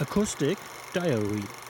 Acoustic Diary.